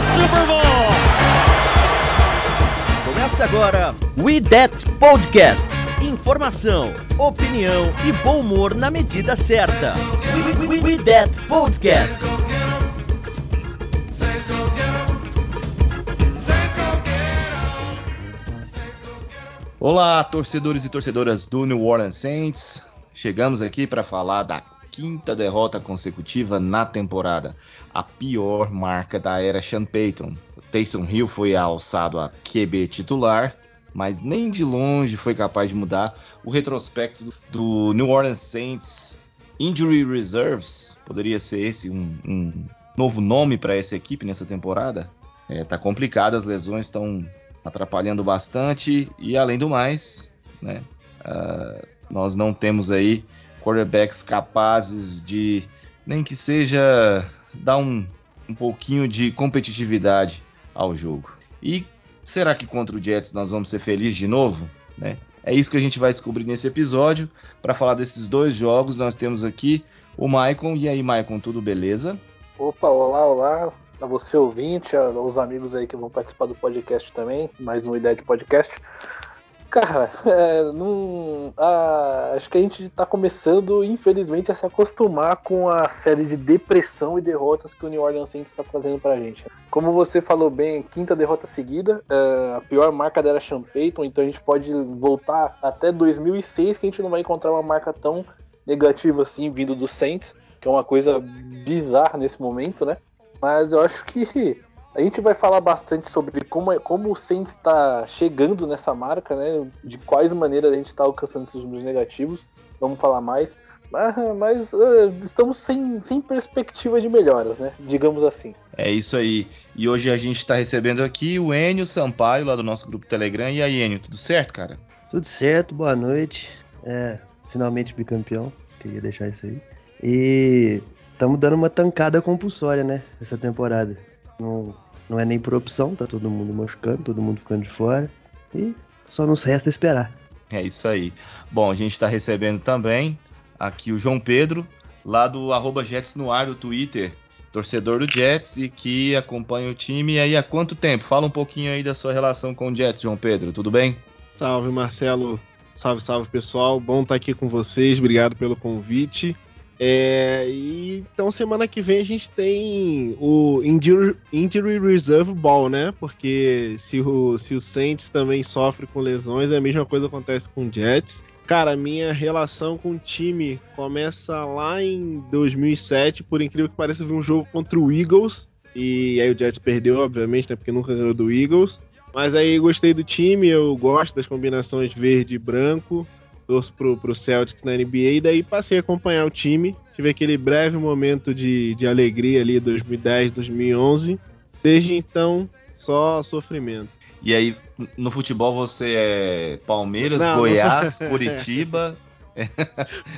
Super Bowl! Começa agora We That Podcast. Informação, opinião e bom humor na medida certa. We, we, we That Podcast. Olá, torcedores e torcedoras do New Orleans Saints. Chegamos aqui para falar da quinta derrota consecutiva na temporada, a pior marca da era Sean Payton. O Taysom Hill foi alçado a QB titular, mas nem de longe foi capaz de mudar o retrospecto do New Orleans Saints. Injury Reserves poderia ser esse um, um novo nome para essa equipe nessa temporada? É, tá complicado, as lesões estão atrapalhando bastante e além do mais, né, uh, nós não temos aí quarterbacks capazes de nem que seja dar um, um pouquinho de competitividade ao jogo. E será que contra o Jets nós vamos ser felizes de novo? Né? É isso que a gente vai descobrir nesse episódio. Para falar desses dois jogos, nós temos aqui o Maicon. E aí, Maicon, tudo beleza? Opa, olá, olá. A você ouvinte, aos amigos aí que vão participar do podcast também, mais uma ideia de podcast. Cara, é, não, ah, acho que a gente está começando, infelizmente, a se acostumar com a série de depressão e derrotas que o New Orleans Saints está trazendo pra gente. Como você falou bem, quinta derrota seguida, é, a pior marca era Sean Payton, então a gente pode voltar até 2006 que a gente não vai encontrar uma marca tão negativa assim vindo do Saints, que é uma coisa bizarra nesse momento, né? Mas eu acho que a gente vai falar bastante sobre como, como o Saints está chegando nessa marca, né? De quais maneiras a gente está alcançando esses números negativos. Vamos falar mais. Mas, mas uh, estamos sem, sem perspectiva de melhoras, né? Digamos assim. É isso aí. E hoje a gente está recebendo aqui o Enio Sampaio, lá do nosso grupo Telegram. E aí, Enio, tudo certo, cara? Tudo certo, boa noite. É, finalmente bicampeão. Queria deixar isso aí. E estamos dando uma tancada compulsória, né? Essa temporada. Não, não é nem por opção, tá todo mundo machucando, todo mundo ficando de fora. E só nos resta esperar. É isso aí. Bom, a gente está recebendo também aqui o João Pedro, lá do arroba Jets no ar, do Twitter, torcedor do Jets e que acompanha o time. E aí, há quanto tempo? Fala um pouquinho aí da sua relação com o Jets, João Pedro, tudo bem? Salve, Marcelo. Salve, salve, pessoal. Bom estar aqui com vocês. Obrigado pelo convite. É, e então semana que vem a gente tem o Injury, Reserve Ball, né? Porque se o, se o Saints também sofre com lesões, a mesma coisa acontece com o Jets. Cara, minha relação com o time começa lá em 2007, por incrível que pareça, vi um jogo contra o Eagles. E aí o Jets perdeu, obviamente, né? Porque nunca ganhou do Eagles. Mas aí gostei do time, eu gosto das combinações verde e branco torço pro, pro Celtics na NBA, e daí passei a acompanhar o time. Tive aquele breve momento de, de alegria ali, 2010, 2011. Desde então, só sofrimento. E aí, no futebol você é Palmeiras, não, Goiás, não... Curitiba.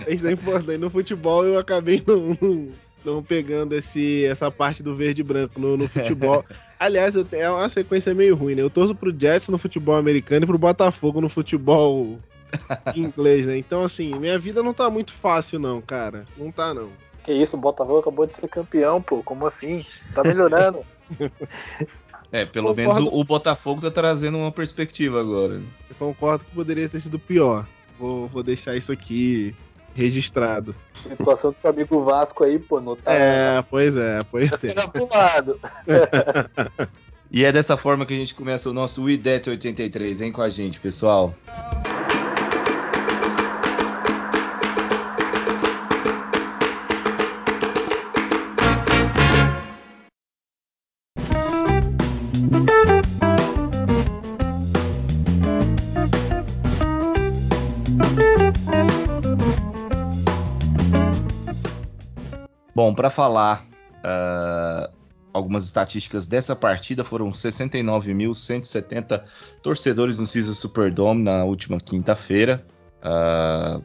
Isso é importante. No futebol eu acabei não, não, pegando esse, essa parte do verde e branco no, no futebol. Aliás, é uma sequência meio ruim, né? Eu torço pro Jets no futebol americano e pro Botafogo no futebol em inglês, né? Então, assim, minha vida não tá muito fácil, não, cara. Não tá, não. Que isso, o Botafogo acabou de ser campeão, pô. Como assim? Tá melhorando. é, pelo menos o, o, Botafogo tá trazendo uma perspectiva agora. Eu concordo que poderia ter sido pior. Vou, vou deixar isso aqui registrado. A situação do seu amigo Vasco aí, pô, não tá. É, pois é, pois tá é. pro lado. e é dessa forma que a gente começa o nosso IDET 83. Vem com a gente, pessoal. Bom, para falar uh, algumas estatísticas dessa partida. Foram 69.170 torcedores no Caesars Superdome na última quinta-feira. Uh,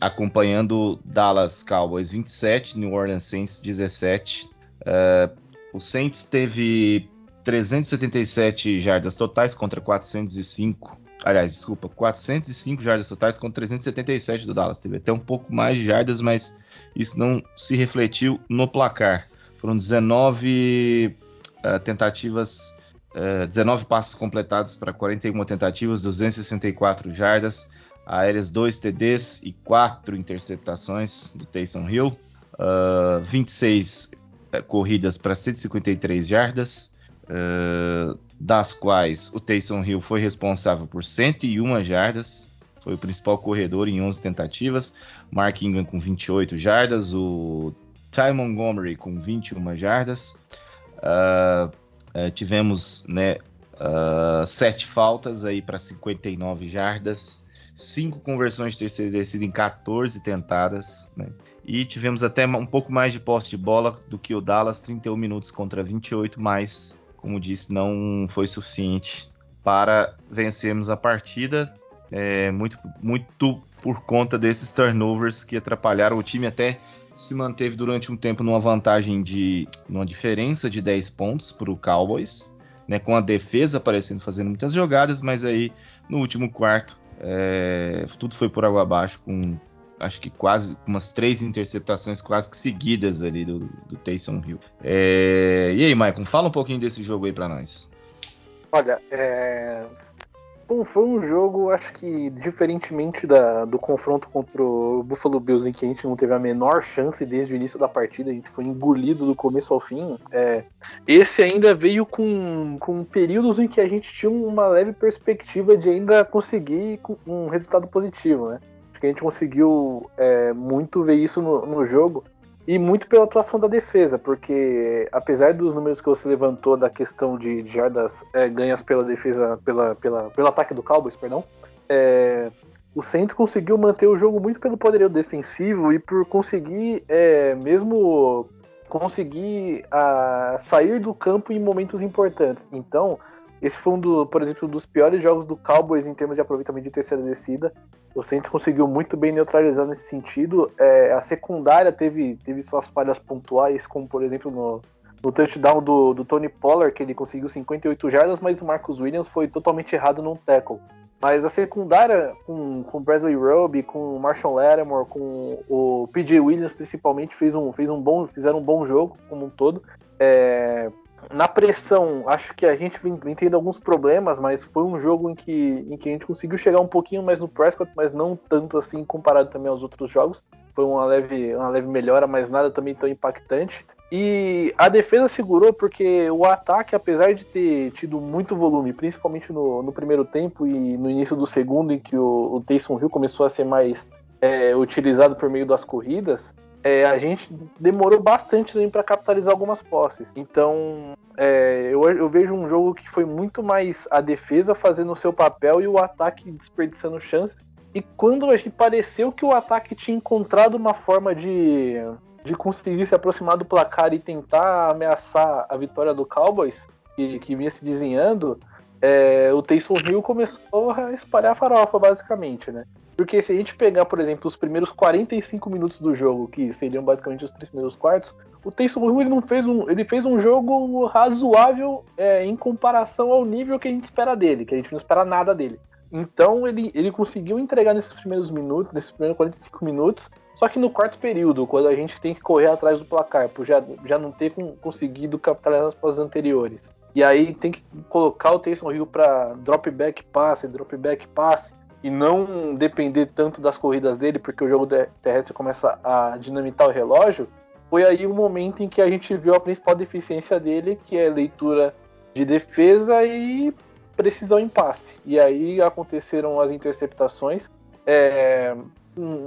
acompanhando Dallas Cowboys 27, New Orleans Saints 17. Uh, o Saints teve 377 jardas totais contra 405. Aliás, desculpa, 405 jardas totais contra 377 do Dallas. Teve até um pouco mais de jardas, mas isso não se refletiu no placar. Foram 19 uh, tentativas, uh, eh, 19 passos completados para 41 tentativas, 264 jardas, aéreas 2 TDs e 4 interceptações do Taysom Hill, uh, 26 uh, corridas para 153 jardas, das quais o Taysom Hill foi responsável por 101 jardas, foi o principal corredor em 11 tentativas, Mark Ingram com 28 jardas, o Ty Montgomery com 21 jardas, uh, uh, tivemos né, uh, sete faltas aí para 59 jardas, cinco conversões de terceira descida em 14 tentadas, né? E tivemos até um pouco mais de posse de bola do que o Dallas, 31 minutos contra 28, mas, como disse, não foi suficiente para vencermos a partida. É, muito, muito por conta desses turnovers que atrapalharam o time até se manteve durante um tempo numa vantagem de uma diferença de 10 pontos para o Cowboys, né, com a defesa aparecendo fazendo muitas jogadas, mas aí no último quarto é, tudo foi por água abaixo, com acho que quase umas três interceptações quase que seguidas ali do, do Taysom Hill. É, e aí, Maicon, fala um pouquinho desse jogo aí para nós. Olha, é, Bom, foi um jogo, acho que diferentemente da, do confronto contra o Buffalo Bills, em que a gente não teve a menor chance desde o início da partida, a gente foi engolido do começo ao fim. É, esse ainda veio com, com períodos em que a gente tinha uma leve perspectiva de ainda conseguir um resultado positivo, né? Acho que a gente conseguiu é, muito ver isso no, no jogo. E muito pela atuação da defesa, porque apesar dos números que você levantou da questão de jardas é, ganhas pela defesa, pela, pela, pelo ataque do Cowboys, perdão, é, o Saints conseguiu manter o jogo muito pelo poderio defensivo e por conseguir é, mesmo conseguir a, sair do campo em momentos importantes. Então, esse foi um, do, por exemplo, um dos piores jogos do Cowboys em termos de aproveitamento de terceira descida. O Saints conseguiu muito bem neutralizar nesse sentido. É, a secundária teve, teve suas falhas pontuais, como por exemplo no, no touchdown do, do Tony Pollard, que ele conseguiu 58 jardas, mas o Marcus Williams foi totalmente errado num tackle. Mas a secundária, com, com Bradley Roby, com o Marshall Lattimore, com o PJ Williams principalmente, fez um, fez um bom, fizeram um bom jogo como um todo. É, na pressão, acho que a gente vem, vem, tendo alguns problemas, mas foi um jogo em que, em que a gente conseguiu chegar um pouquinho mais no Prescott, mas não tanto assim comparado também aos outros jogos. Foi uma leve, uma leve melhora, mas nada também tão impactante. E a defesa segurou porque o ataque, apesar de ter tido muito volume, principalmente no, no primeiro tempo e no início do segundo, em que o, o Taysom Hill começou a ser mais é, utilizado por meio das corridas, é, a gente demorou bastante também para capitalizar algumas posses. Então, é, eu, eu, vejo um jogo que foi muito mais a defesa fazendo o seu papel e o ataque desperdiçando chances. E quando a gente pareceu que o ataque tinha encontrado uma forma de, de conseguir se aproximar do placar e tentar ameaçar a vitória do Cowboys, que, que vinha se desenhando, é, o Taysom Hill começou a espalhar farofa, basicamente, né? Porque se a gente pegar, por exemplo, os primeiros 45 minutos do jogo, que seriam basicamente os três primeiros quartos, o Taysom Hill ele não fez um, ele fez um jogo razoável é, em comparação ao nível que a gente espera dele, que a gente não espera nada dele. Então ele, ele conseguiu entregar nesses primeiros minutos, nesses primeiros 45 minutos, só que no quarto período, quando a gente tem que correr atrás do placar, por já, já não ter conseguido capitalizar as pós anteriores. E aí tem que colocar o Taysom Hill para drop back passe, drop back passe e não depender tanto das corridas dele, porque o jogo terrestre começa a dinamitar o relógio, foi aí o momento em que a gente viu a principal deficiência dele, que é leitura de defesa e precisão em passe. E aí aconteceram as interceptações. É,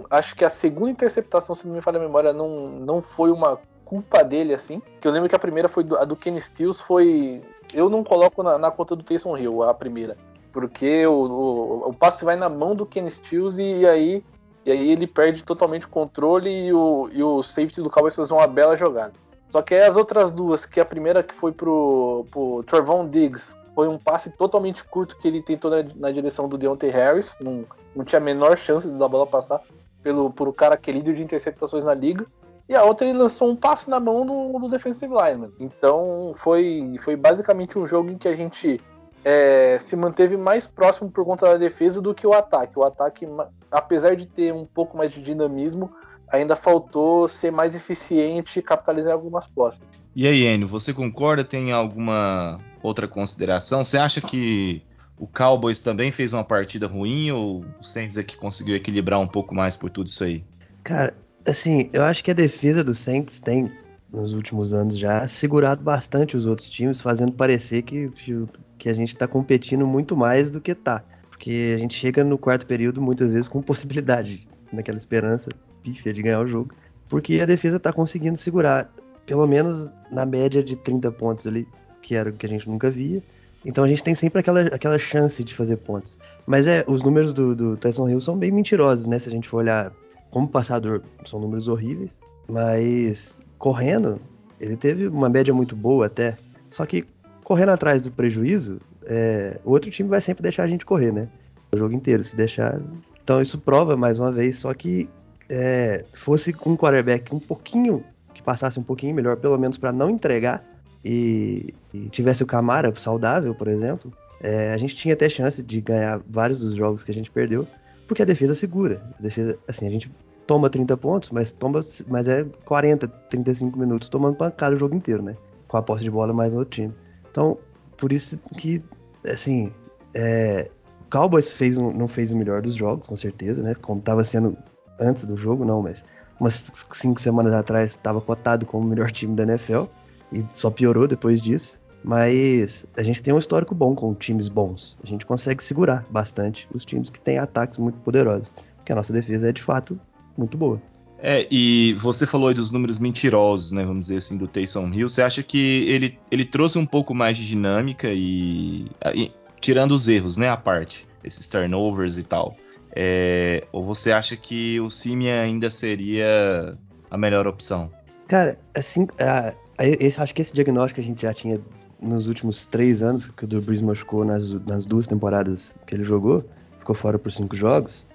acho que a segunda interceptação, se não me falha a memória, não, não foi uma culpa dele, assim. Que eu lembro que a primeira foi do, a do Kenny Stills, foi. Eu não coloco na, na conta do Taysom Hill, a primeira porque o, o, o, passe vai na mão do Ken Stills e, e, aí, e aí ele perde totalmente o controle e o, e o safety do Cowboys faz uma bela jogada. Só que as outras duas, que a primeira que foi pro, pro Trevon Diggs, foi um passe totalmente curto que ele tentou na, na direção do Deontay Harris, não, não tinha a menor chance de dar a bola passar pelo, por o cara que é líder de interceptações na liga. E a outra ele lançou um passe na mão do, do defensive lineman. Então foi, foi basicamente um jogo em que a gente é, se manteve mais próximo por conta da defesa do que o ataque. O ataque, apesar de ter um pouco mais de dinamismo, ainda faltou ser mais eficiente e capitalizar algumas posses. E aí, Enio, você concorda? Tem alguma outra consideração? Você acha que o Cowboys também fez uma partida ruim ou o Saints é que conseguiu equilibrar um pouco mais por tudo isso aí? Cara, assim, eu acho que a defesa do Saints tem, nos últimos anos já, segurado bastante os outros times, fazendo parecer que, que, que a gente tá competindo muito mais do que tá. Porque a gente chega no quarto período muitas vezes com possibilidade, naquela esperança pífia de ganhar o jogo, porque a defesa tá conseguindo segurar, pelo menos na média de 30 pontos ali, que era o que a gente nunca via. Então a gente tem sempre aquela, aquela chance de fazer pontos. Mas é, os números do, do Tyson Hill são bem mentirosos, né? Se a gente for olhar como passador, são números horríveis. Mas correndo, ele teve uma média muito boa até. Só que correndo atrás do prejuízo, é, o outro time vai sempre deixar a gente correr, né? O jogo inteiro, se deixar. Então isso prova mais uma vez, só que é, fosse um quarterback um pouquinho, que passasse um pouquinho melhor, pelo menos para não entregar, e, e, tivesse o Camara saudável, por exemplo, é, a gente tinha até chance de ganhar vários dos jogos que a gente perdeu, porque a defesa segura. A defesa, assim, a gente toma 30 pontos, mas toma, mas é 40, 35 minutos tomando pancada o jogo inteiro, né? Com a posse de bola mais no outro time. Então, por isso que, assim, é, o Cowboys fez um, não fez o melhor dos jogos, com certeza, né? Como estava sendo antes do jogo, não, mas umas cinco semanas atrás estava cotado como o melhor time da NFL e só piorou depois disso. Mas a gente tem um histórico bom com times bons. A gente consegue segurar bastante os times que têm ataques muito poderosos. Porque a nossa defesa é de fato muito boa. É, e você falou aí dos números mentirosos, né? Vamos dizer assim, do Taysom Hill. Você acha que ele, ele trouxe um pouco mais de dinâmica e, e tirando os erros, né? A parte, esses turnovers e tal. É, ou você acha que o Simia ainda seria a melhor opção? Cara, assim, a, esse, acho que esse diagnóstico a gente já tinha nos últimos três anos, que o Drew Brees machucou nas, nas duas temporadas que ele jogou, ficou fora por cinco jogos,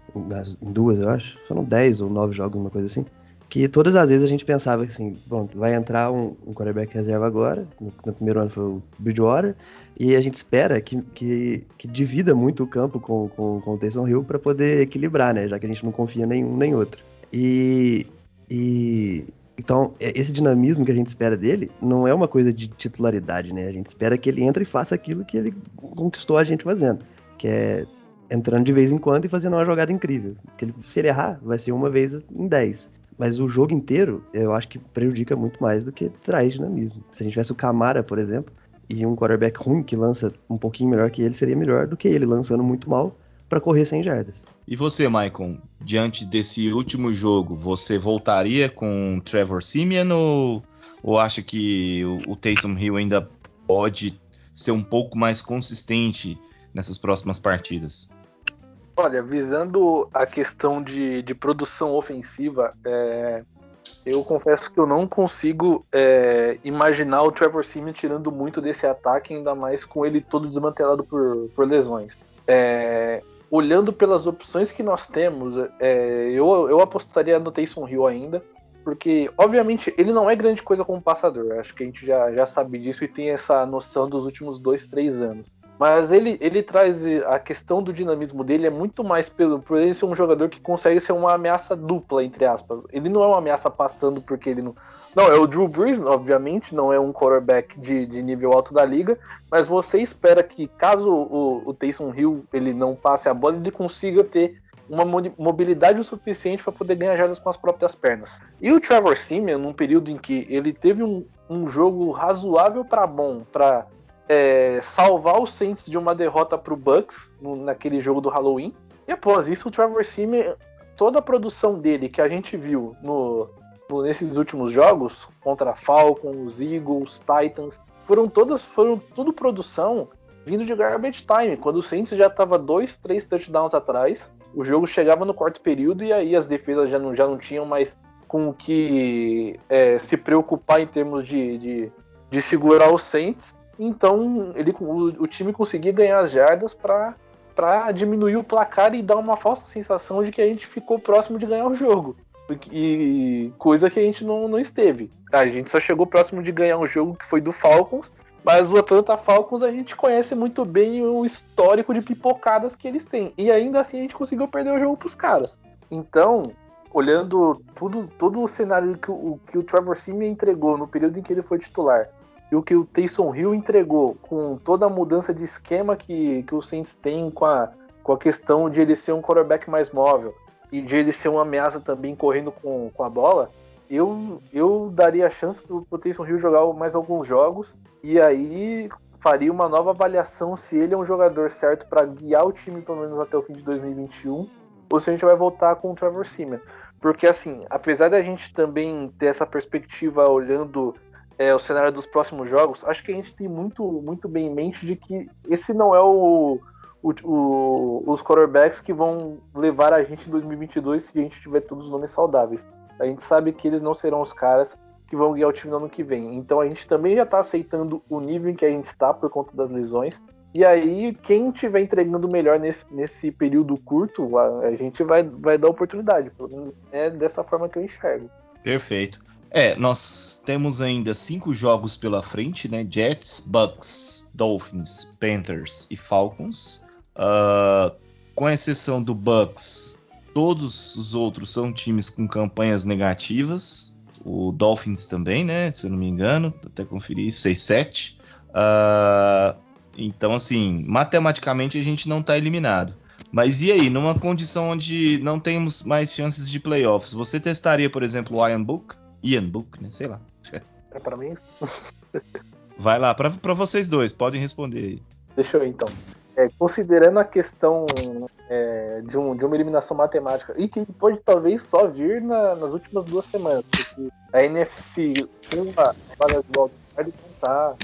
duas eu acho, foram dez ou nove jogos, uma coisa assim, que todas as vezes a gente pensava assim, bom, vai entrar um, um quarterback reserva agora, no, no, primeiro ano foi o Bridgewater, e a gente espera que, que, que divida muito o campo com, com, com o Taysom Hill para poder equilibrar, né, já que a gente não confia nenhum nem outro. E, e então, é, esse dinamismo que a gente espera dele não é uma coisa de titularidade, né? A gente espera que ele entre e faça aquilo que ele conquistou a gente fazendo, que é entrando de vez em quando e fazendo uma jogada incrível. Ele, se ele errar, vai ser uma vez em dez. Mas o jogo inteiro, eu acho que prejudica muito mais do que traz dinamismo. Se a gente tivesse o Camara, por exemplo, e um quarterback ruim que lança um pouquinho melhor que ele, seria melhor do que ele lançando muito mal para correr 100 jardas. E você, Maicon, diante desse último jogo, você voltaria com Trevor Simeon ou, ou acha que o, o Taysom Hill ainda pode ser um pouco mais consistente nessas próximas partidas? Olha, visando a questão de, de produção ofensiva, é, eu confesso que eu não consigo é, imaginar o Trevor Simeon tirando muito desse ataque, ainda mais com ele todo desmantelado por, por lesões. É, olhando pelas opções que nós temos, é, eu, eu apostaria no Taysom Hill ainda, porque, obviamente, ele não é grande coisa como passador. Acho que a gente já, já sabe disso e tem essa noção dos últimos dois, três anos. Mas ele, ele traz a questão do dinamismo dele é muito mais pelo, por ele ser um jogador que consegue ser uma ameaça dupla, entre aspas. Ele não é uma ameaça passando porque ele não, não, é o Drew Brees, obviamente, não é um quarterback de, de nível alto da liga, mas você espera que caso o, o Taysom Hill ele não passe a bola, ele consiga ter uma mobilidade o suficiente para poder ganhar jardas com as próprias pernas. E o Trevor Simeon, num período em que ele teve um, um jogo razoável para bom, para é, salvar os Saints de uma derrota para o Bucks no, naquele jogo do Halloween, e após isso o Trevor Simeon, toda a produção dele que a gente viu no, nesses últimos jogos contra Falcons, Eagles, Titans, foram todas foram tudo produção vindo de garbage time, quando o Saints já estava dois, três touchdowns atrás, o jogo chegava no quarto período e aí as defesas já não, já não tinham mais com o que é, se preocupar em termos de, de, de segurar os Saints. Então ele, o, o time conseguia ganhar as jardas para para diminuir o placar e dar uma falsa sensação de que a gente ficou próximo de ganhar o jogo. E coisa que a gente não, não esteve. A gente só chegou próximo de ganhar um jogo que foi do Falcons, mas o Atlanta Falcons a gente conhece muito bem o histórico de pipocadas que eles têm. E ainda assim a gente conseguiu perder o jogo pros caras. Então, olhando tudo, todo o cenário que o, que o Trevor Simeon entregou no período em que ele foi titular, e o que o Taysom Hill entregou com toda a mudança de esquema que, que o Saints tem com a, com a questão de ele ser um quarterback mais móvel e de ele ser uma ameaça também correndo com, com a bola, eu, eu daria a chance para o Taysom Hill jogar mais alguns jogos e aí faria uma nova avaliação se ele é um jogador certo para guiar o time pelo menos até o fim de 2021 ou se a gente vai voltar com o Trevor Simeon. Porque assim, apesar da gente também ter essa perspectiva olhando é, o cenário dos próximos jogos, acho que a gente tem muito, muito bem em mente de que esse não é o, o, o, os quarterbacks que vão levar a gente em 2022 se a gente tiver todos os nomes saudáveis. A gente sabe que eles não serão os caras que vão guiar o time no ano que vem. Então a gente também já está aceitando o nível em que a gente está por conta das lesões. E aí, quem estiver entregando melhor nesse, nesse período curto, a, a gente vai, vai dar oportunidade. Pelo menos é dessa forma que eu enxergo. Perfeito. É, nós temos ainda cinco jogos pela frente, né? Jets, Bucks, Dolphins, Panthers e Falcons. Uh, com exceção do Bucks, todos os outros são times com campanhas negativas. O Dolphins também, né? Se eu não me engano, até conferir, 6-7. Uh, então, assim, matematicamente a gente não está eliminado. Mas e aí, numa condição onde não temos mais chances de playoffs, você testaria, por exemplo, o Iron Book? Ian Book, né? Sei lá. É para mim? Vai lá, para vocês dois, podem responder aí. Deixa eu então. É, considerando a questão é, de, um, de uma eliminação matemática, e que pode talvez só vir na, nas últimas duas semanas, porque a NFC com a vaga de wildcard não tá,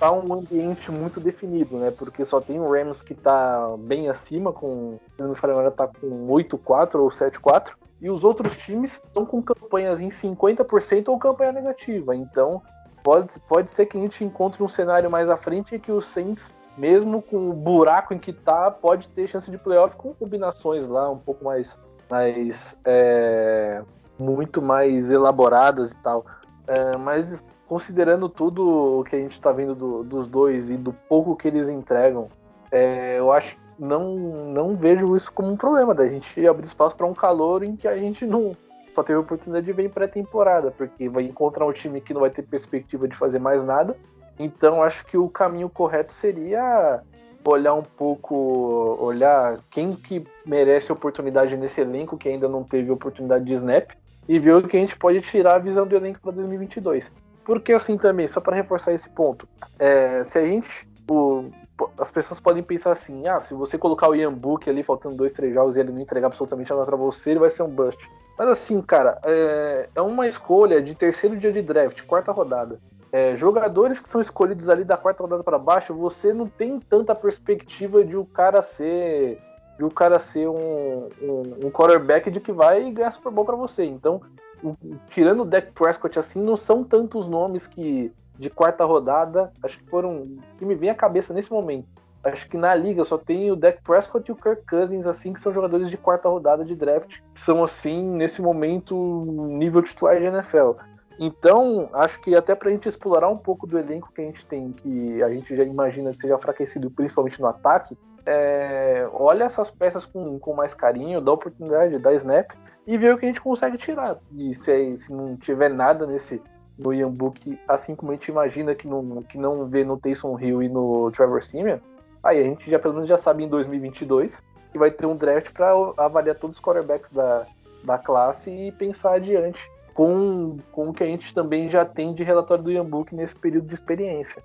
tá um ambiente muito definido, né? Porque só tem o Rams que tá bem acima, com, se não me falha tá com 8-4 ou 7-4, e os outros times estão com campanhas em 50% ou campanha negativa. Então, pode, pode ser que a gente encontre um cenário mais à frente que o Saints, mesmo com o buraco em que tá, pode ter chance de playoff com combinações lá um pouco mais. mais é, muito mais elaboradas e tal. É, mas considerando tudo o que a gente está vendo do, dos dois e do pouco que eles entregam, é, eu acho não, não vejo isso como um problema da gente abrir espaço para um calor em que a gente não só teve a oportunidade de ver em pré-temporada, porque vai encontrar um time que não vai ter perspectiva de fazer mais nada. Então acho que o caminho correto seria olhar um pouco, olhar quem que merece oportunidade nesse elenco que ainda não teve oportunidade de snap e ver o que a gente pode tirar a visão do elenco para 2022. Porque assim também, só para reforçar esse ponto, é, se a gente o, as pessoas podem pensar assim: ah, se você colocar o Ian Book ali faltando dois, três jogos e ele não entregar absolutamente nada pra você, ele vai ser um bust. Mas assim, cara, é, é uma escolha de terceiro dia de draft, quarta rodada. É, jogadores que são escolhidos ali da quarta rodada para baixo, você não tem tanta perspectiva de o cara ser de o cara ser um, um, um quarterback de que vai ganhar Super Bowl para você. Então, o, tirando o Dak Prescott assim, não são tantos nomes que de quarta rodada, acho que foram. que me vem à cabeça nesse momento. Acho que na liga só tem o Dak Prescott e o Kirk Cousins, assim, que são jogadores de quarta rodada de draft, que são, assim, nesse momento, nível titular de NFL. Então, acho que até pra gente explorar um pouco do elenco que a gente tem, que a gente já imagina que seja enfraquecido, principalmente no ataque, é, olha essas peças com, com mais carinho, dá oportunidade, dá snap e vê o que a gente consegue tirar. E se, se não tiver nada nesse, no Book, assim como a gente imagina que não, que não vê no Taysom Hill e no Trevor Simeon, aí a gente já pelo menos já sabe em 2022 que vai ter um draft para avaliar todos os quarterbacks da, da classe e pensar adiante com, com o que a gente também já tem de relatório do Book nesse período de experiência.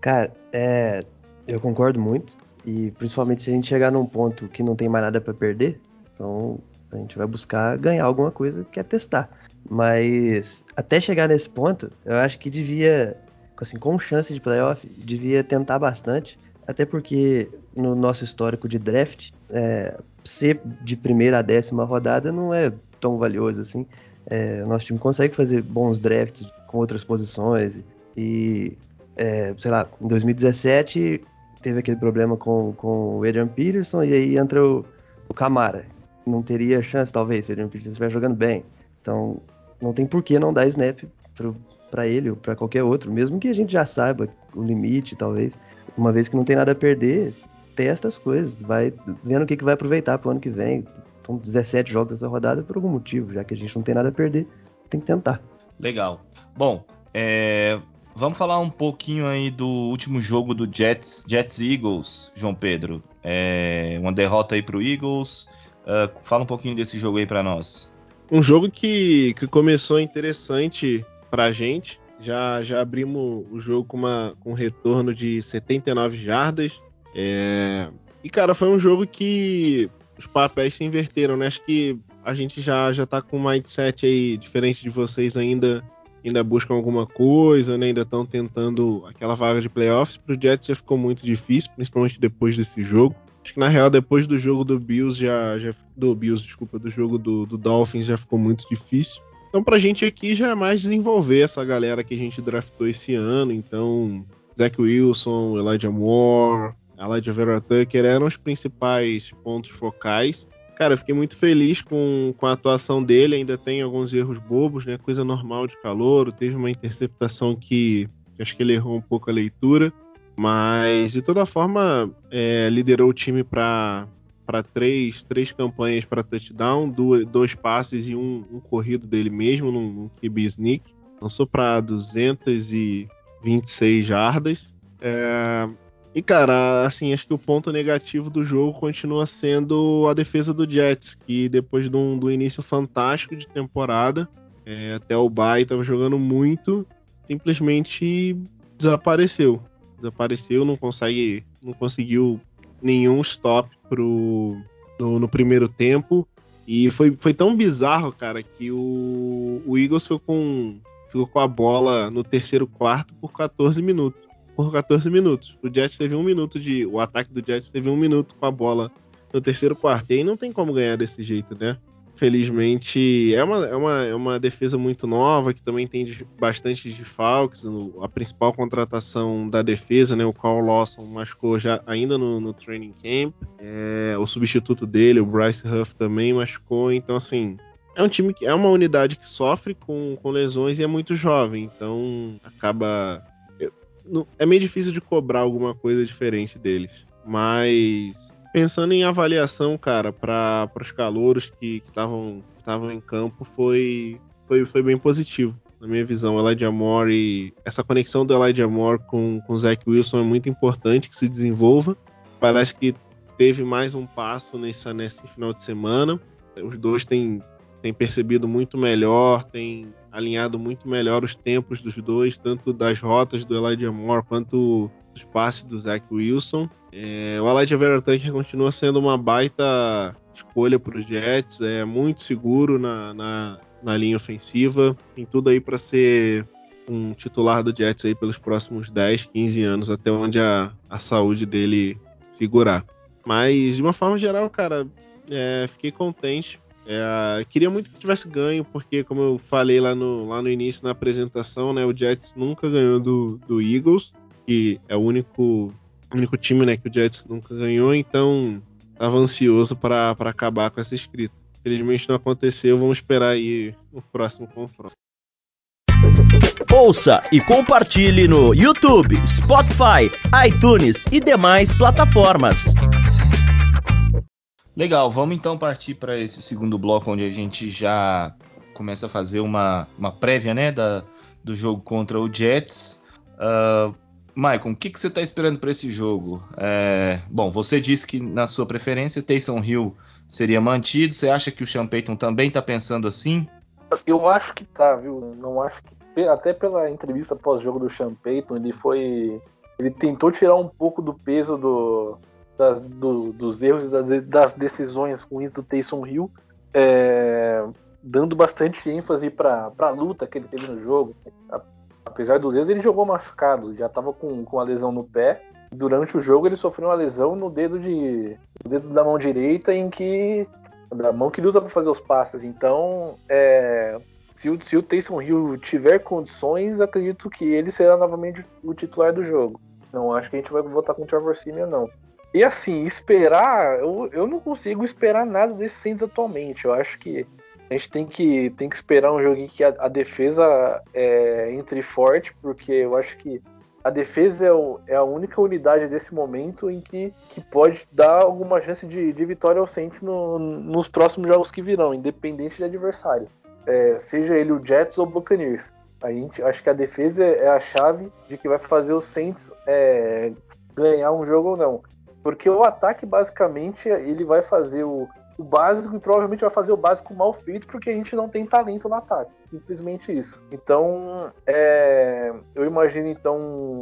Cara, é, eu concordo muito. E principalmente se a gente chegar num ponto que não tem mais nada para perder, então a gente vai buscar ganhar alguma coisa que é testar. Mas até chegar nesse ponto, eu acho que devia, assim, com chance de playoff, devia tentar bastante. Até porque no nosso histórico de draft, é, ser de primeira a décima rodada não é tão valioso assim. É, nosso time consegue fazer bons drafts com outras posições e, é, sei lá, em 2017 teve aquele problema com, com o Adrian Peterson e aí entra o, o Camara. Não teria chance, talvez, se o Adrian Peterson estiver jogando bem. Então, não tem por que não dar snap para ele ou para qualquer outro, mesmo que a gente já saiba o limite, talvez. Uma vez que não tem nada a perder, testa as coisas, vai vendo o que, que vai aproveitar pro ano que vem. São 17 jogos dessa rodada por algum motivo, já que a gente não tem nada a perder, tem que tentar. Legal. Bom, é, vamos falar um pouquinho aí do último jogo do Jets, Jets Eagles, João Pedro. É, uma derrota aí pro Eagles. Uh, fala um pouquinho desse jogo aí para nós. Um jogo que, que começou interessante pra gente. Já, já abrimos o jogo com, uma, com um retorno de 79 jardas. É... E, cara, foi um jogo que os papéis se inverteram, né? Acho que a gente já, já tá com um mindset aí diferente de vocês ainda. Ainda buscam alguma coisa, né? Ainda estão tentando aquela vaga de playoffs. Pro Jets já ficou muito difícil, principalmente depois desse jogo. Acho que na real, depois do jogo do Bills, já. já do Bills, desculpa, do jogo do, do Dolphins já ficou muito difícil. Então, pra gente aqui já é mais desenvolver essa galera que a gente draftou esse ano. Então, Zach Wilson, Elijah Moore, Elijah Vera Tucker eram os principais pontos focais. Cara, eu fiquei muito feliz com, com a atuação dele. Ainda tem alguns erros bobos, né? Coisa normal de calor. Teve uma interceptação que, que acho que ele errou um pouco a leitura. Mas, de toda forma, é, liderou o time para três, três campanhas para touchdown, dois, dois passes e um, um corrido dele mesmo, num, QB sneak. Lançou para 226 jardas. É, e, cara, assim, acho que o ponto negativo do jogo continua sendo a defesa do Jets, que depois de um, do início fantástico de temporada, é, até o Bay tava jogando muito, simplesmente desapareceu. Desapareceu, não consegue, não conseguiu nenhum stop pro, no, no primeiro tempo. E foi, foi tão bizarro, cara, que o, o Eagles ficou com, ficou com a bola no terceiro quarto por 14 minutos por 14 minutos. O Jets teve um minuto de. O ataque do Jets teve um minuto com a bola no terceiro quarto. E aí não tem como ganhar desse jeito, né? Felizmente, é uma, é uma, é uma defesa muito nova, que também tem bastante desfalques. A principal contratação da defesa, né, o Carl Lawson, machucou já ainda no, no training camp. É, o substituto dele, o Bryce Huff, também machucou. Então, assim, é um time que é uma unidade que sofre com, com lesões e é muito jovem. Então, acaba é meio difícil de cobrar alguma coisa diferente deles. Mas pensando em avaliação, cara, para os calouros que estavam em campo, foi, foi, foi bem positivo, na minha visão. O Elijah Moore e essa conexão do Elijah Moore com o Zach Wilson é muito importante que se desenvolva. Parece que teve mais um passo nessa, nesse final de semana. Os dois têm, têm percebido muito melhor, têm alinhado muito melhor os tempos dos dois, tanto das rotas do Elijah Moore quanto dos passes do Zach Wilson. É, o Elijah Vera Tucker continua sendo uma baita escolha para os Jets, é muito seguro na, na, na linha ofensiva, tem tudo aí para ser um titular do Jets aí pelos próximos 10, 15 anos, até onde a, a saúde dele segurar. Mas, de uma forma geral, cara, é, fiquei contente é, queria muito que tivesse ganho, porque, como eu falei lá no, lá no início, na apresentação, né, o Jets nunca ganhou do, do Eagles, que é o único, único time né, que o Jets nunca ganhou, então estava ansioso para acabar com essa escrita. Felizmente não aconteceu, vamos esperar aí o próximo confronto. Ouça e compartilhe no YouTube, Spotify, iTunes e demais plataformas. Legal, vamos então partir para esse segundo bloco onde a gente já começa a fazer uma, uma prévia né, da, do jogo contra o Jets. Uh, Maicon, o que, que você está esperando para esse jogo? É, bom, você disse que na sua preferência Taysom Hill seria mantido. Você acha que o Sean Payton também está pensando assim? Eu acho que tá, viu? Não acho que até pela entrevista pós-jogo do Sean Payton, ele foi ele tentou tirar um pouco do peso do, das, do, dos erros e das, das, decisões ruins do Taysom Hill, é, dando bastante ênfase para a luta que ele teve no jogo. Apesar dos erros, ele jogou machucado, já estava com, com a lesão no pé. Durante o jogo, ele sofreu uma lesão no dedo de no dedo da mão direita, em que da mão que ele usa para fazer os passes. Então, é, se o, se o Taysom Hill tiver condições, acredito que ele será novamente o titular do jogo. Não acho que a gente vai votar com o Trevor Simeon, não. E assim, esperar, eu, eu não consigo esperar nada desse Saints atualmente. Eu acho que a gente tem que, tem que esperar um em que a, a defesa é, entre forte, porque eu acho que a defesa é, o, é, a única unidade desse momento em que, que pode dar alguma chance de, de vitória ao Saints no, nos próximos jogos que virão, independente de adversário. É, seja ele o Jets ou o Buccaneers. A gente acho que a defesa é a chave de que vai fazer o Saints é, ganhar um jogo ou não. Porque o ataque, basicamente, ele vai fazer o, o básico e provavelmente vai fazer o básico mal feito porque a gente não tem talento no ataque. Simplesmente isso. Então, é, eu imagino então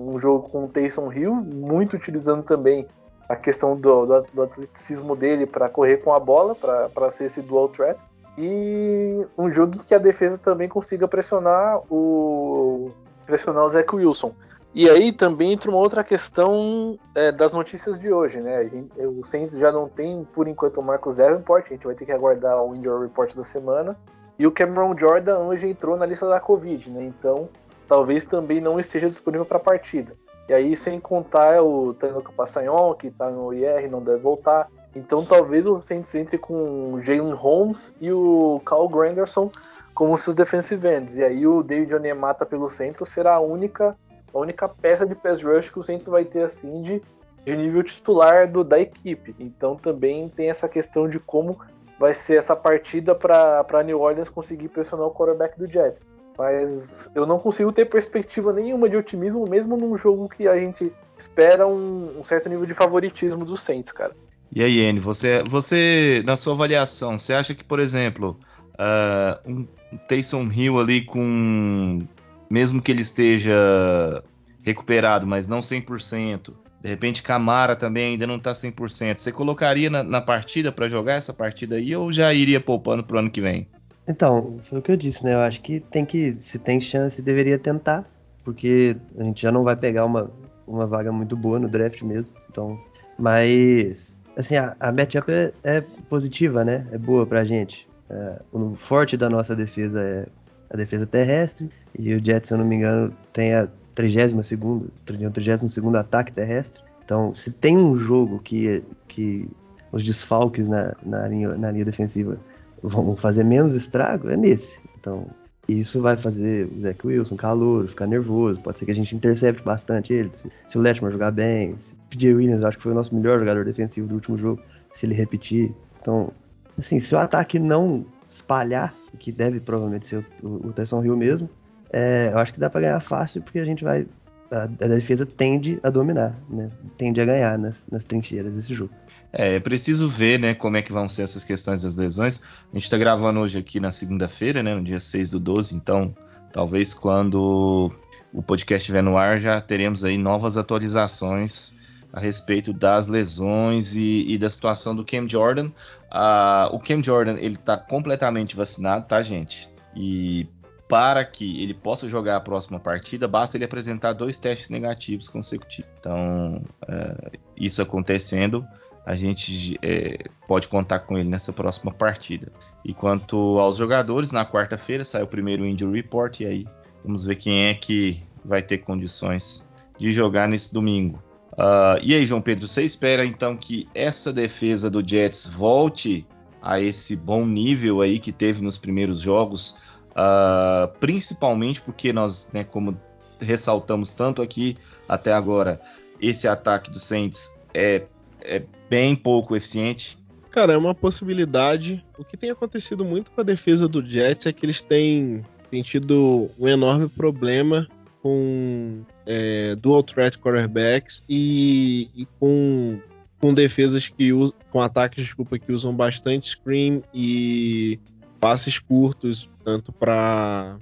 um jogo com o Taysom Hill, muito utilizando também a questão do, do, do atleticismo dele para correr com a bola, para ser esse dual threat. E um jogo que a defesa também consiga pressionar o pressionar o Zach Wilson. E aí também entra uma outra questão é, das notícias de hoje, né? O Saints já não tem, por enquanto, o Marcos Davenport, a gente vai ter que aguardar o injury report da semana. E o Cameron Jordan hoje entrou na lista da Covid, né? Então, talvez também não esteja disponível para a partida. E aí, sem contar o Tanoka Passanhon, que está no IR, não deve voltar. Então, talvez o Saints entre com o Jalen Holmes e o Carl Granderson como seus defensive ends. E aí, o David Onemata pelo centro será a única a única peça de pass rush que o Saints vai ter assim de, de nível titular do, da equipe. Então também tem essa questão de como vai ser essa partida para New Orleans conseguir pressionar o quarterback do Jets. Mas eu não consigo ter perspectiva nenhuma de otimismo, mesmo num jogo que a gente espera um, um certo nível de favoritismo do Saints, cara. E aí, N, você, você, na sua avaliação, você acha que, por exemplo, uh, um Taysom Hill ali com mesmo que ele esteja recuperado, mas não 100%, de repente Camara também ainda não está 100%, você colocaria na, na partida para jogar essa partida aí ou já iria poupando para o ano que vem? Então, foi o que eu disse, né? Eu acho que tem que, se tem chance, deveria tentar, porque a gente já não vai pegar uma, uma vaga muito boa no draft mesmo. Então, mas assim, a, a matchup é, é positiva, né? É boa pra gente. É, o forte da nossa defesa é a defesa terrestre. E o Jets, se eu não me engano, tem a 32 segundo, 32 segundo ataque terrestre. Então, se tem um jogo que, que os desfalques na, na, linha, na linha defensiva vão fazer menos estrago, é nesse. Então, isso vai fazer o Zach Wilson calor, ficar nervoso. Pode ser que a gente intercepte bastante ele. Se, se o Letman jogar bem, se o PJ Williams, eu acho que foi o nosso melhor jogador defensivo do último jogo, se ele repetir. Então, assim, se o ataque não espalhar, que deve provavelmente ser o, o, Tyson Hill mesmo, é, eu acho que dá para ganhar fácil porque a gente vai. A, a, defesa tende a dominar, né? Tende a ganhar nas, nas trincheiras desse jogo. É, é preciso ver, né, como é que vão ser essas questões das lesões. A gente tá gravando hoje aqui na segunda-feira, né, no dia 6 do 12, então talvez quando o podcast estiver no ar já teremos aí novas atualizações a respeito das lesões e, e da situação do Cam Jordan. Uh, o Cam Jordan ele está completamente vacinado, tá, gente? E para que ele possa jogar a próxima partida, basta ele apresentar dois testes negativos consecutivos. Então, uh, isso acontecendo, a gente é, pode contar com ele nessa próxima partida. E quanto aos jogadores, na quarta-feira sai o primeiro injury report e aí vamos ver quem é que vai ter condições de jogar nesse domingo. Uh, e aí, João Pedro, você espera então que essa defesa do Jets volte a esse bom nível aí que teve nos primeiros jogos, uh, principalmente porque nós, né, como ressaltamos tanto aqui até agora, esse ataque do Saints é, é bem pouco eficiente. Cara, é uma possibilidade. O que tem acontecido muito com a defesa do Jets é que eles têm, têm tido um enorme problema com é, dual threat quarterbacks e, e com, com defesas que usam, com ataques, desculpa, que usam bastante screen e passes curtos, tanto para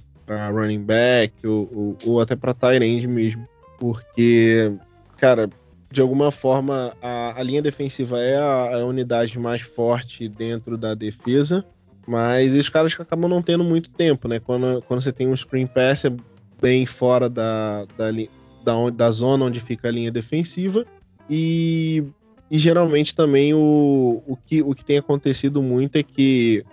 running back ou, ou, ou até para tight end mesmo. Porque, cara, de alguma forma, a, a linha defensiva é a, a, unidade mais forte dentro da defesa, mas os caras acabam não tendo muito tempo, né? Quando, quando você tem um screen pass, é bem fora da, da, da, da zona onde fica a linha defensiva. E, e geralmente também o, o, que, o que tem acontecido muito é que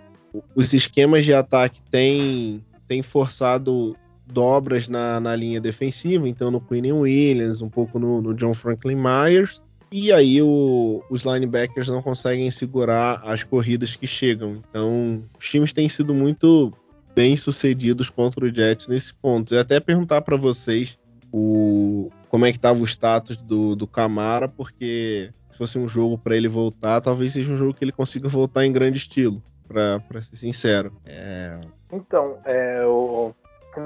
os esquemas de ataque têm, tem forçado dobras na, na linha defensiva, então no Quinn Williams, um pouco no, no John Franklin Myers, e aí o, os linebackers não conseguem segurar as corridas que chegam. Então, os times têm sido muito bem sucedidos contra o Jets nesse ponto. E até perguntar para vocês o, como é que estava o status do, do Camara, porque se fosse um jogo para ele voltar, talvez seja um jogo que ele consiga voltar em grande estilo, para ser sincero. É... Então, é, o,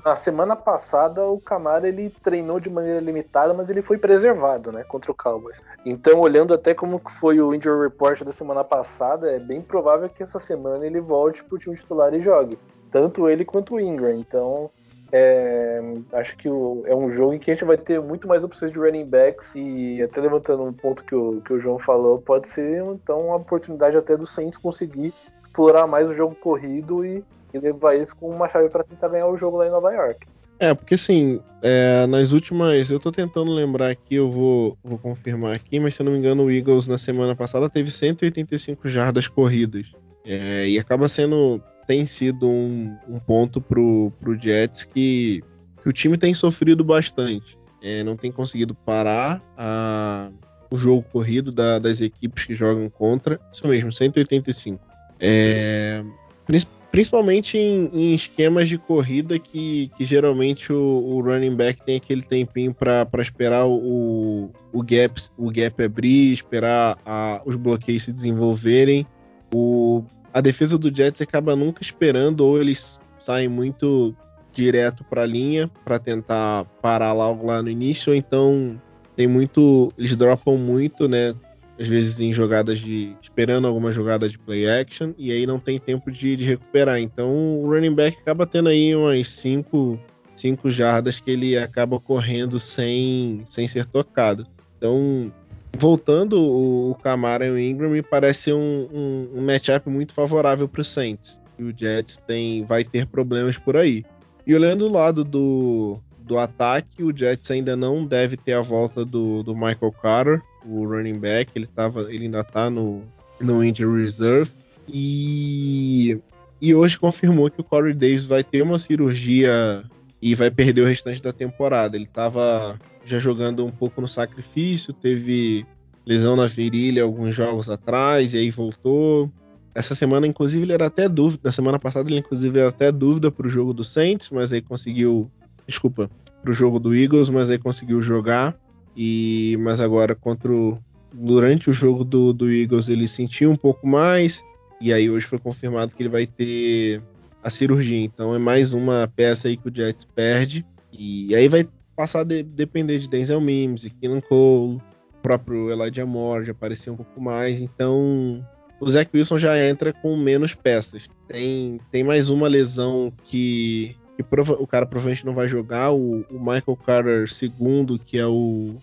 na semana passada o Camara ele treinou de maneira limitada, mas ele foi preservado, né, contra o Cowboys. Então, olhando até como foi o injury report da semana passada, é bem provável que essa semana ele volte pro time titular e jogue, tanto ele quanto o Ingram. Então, é, acho que o, é um jogo em que a gente vai ter muito mais opções de running backs e até levantando um ponto que o, que o João falou, pode ser então uma oportunidade até do Saints conseguir explorar mais o jogo corrido e e levar isso como uma chave para tentar ganhar o jogo lá em Nova York. É, porque assim, é, nas últimas. Eu tô tentando lembrar aqui, eu vou, vou confirmar aqui, mas se eu não me engano, o Eagles na semana passada teve 185 jardas corridas. É, e acaba sendo. Tem sido um, um ponto pro, pro Jets que, que o time tem sofrido bastante. É, não tem conseguido parar a, o jogo corrido da, das equipes que jogam contra. Isso mesmo, 185. É, Principalmente em, em, esquemas de corrida que, que geralmente o, o running back tem aquele tempinho para esperar o, o, gap, o gap abrir, esperar a, os bloqueios se desenvolverem. O, a defesa do Jets acaba nunca esperando, ou eles saem muito direto para a linha para tentar parar logo lá no início, ou então tem muito. Eles dropam muito, né? às vezes em jogadas de. esperando alguma jogada de play action, e aí não tem tempo de, de recuperar. Então o running back acaba tendo aí umas 5 cinco, jardas que ele acaba correndo sem, sem ser tocado. Então, voltando o, Camara e o Ingram, me parece um, um, um matchup muito favorável para o Saints. E o Jets tem, vai ter problemas por aí. E olhando o lado do, do ataque, o Jets ainda não deve ter a volta do, do Michael Carter, o running back, ele, tava, ele ainda tá no, no injury reserve. E, e hoje confirmou que o Corey Davis vai ter uma cirurgia e vai perder o restante da temporada. Ele tava já jogando um pouco no sacrifício, teve lesão na virilha alguns jogos atrás, e aí voltou. Essa semana, inclusive, ele era até dúvida. Na semana passada, ele, inclusive, era até dúvida pro jogo do Saints, mas aí conseguiu desculpa, pro jogo do Eagles, mas aí conseguiu jogar. E mas agora contra o, durante o jogo do, do Eagles ele sentiu um pouco mais e aí hoje foi confirmado que ele vai ter a cirurgia. Então é mais uma peça aí que o Jets perde e aí vai passar a de, depender de Denzel Mims, e Keenan Cole, o próprio Elijah Moore já apareceu um pouco mais. Então o Zach Wilson já entra com menos peças. Tem, tem mais uma lesão que que prova o cara provavelmente não vai jogar. O, o Michael Carter II, que é o,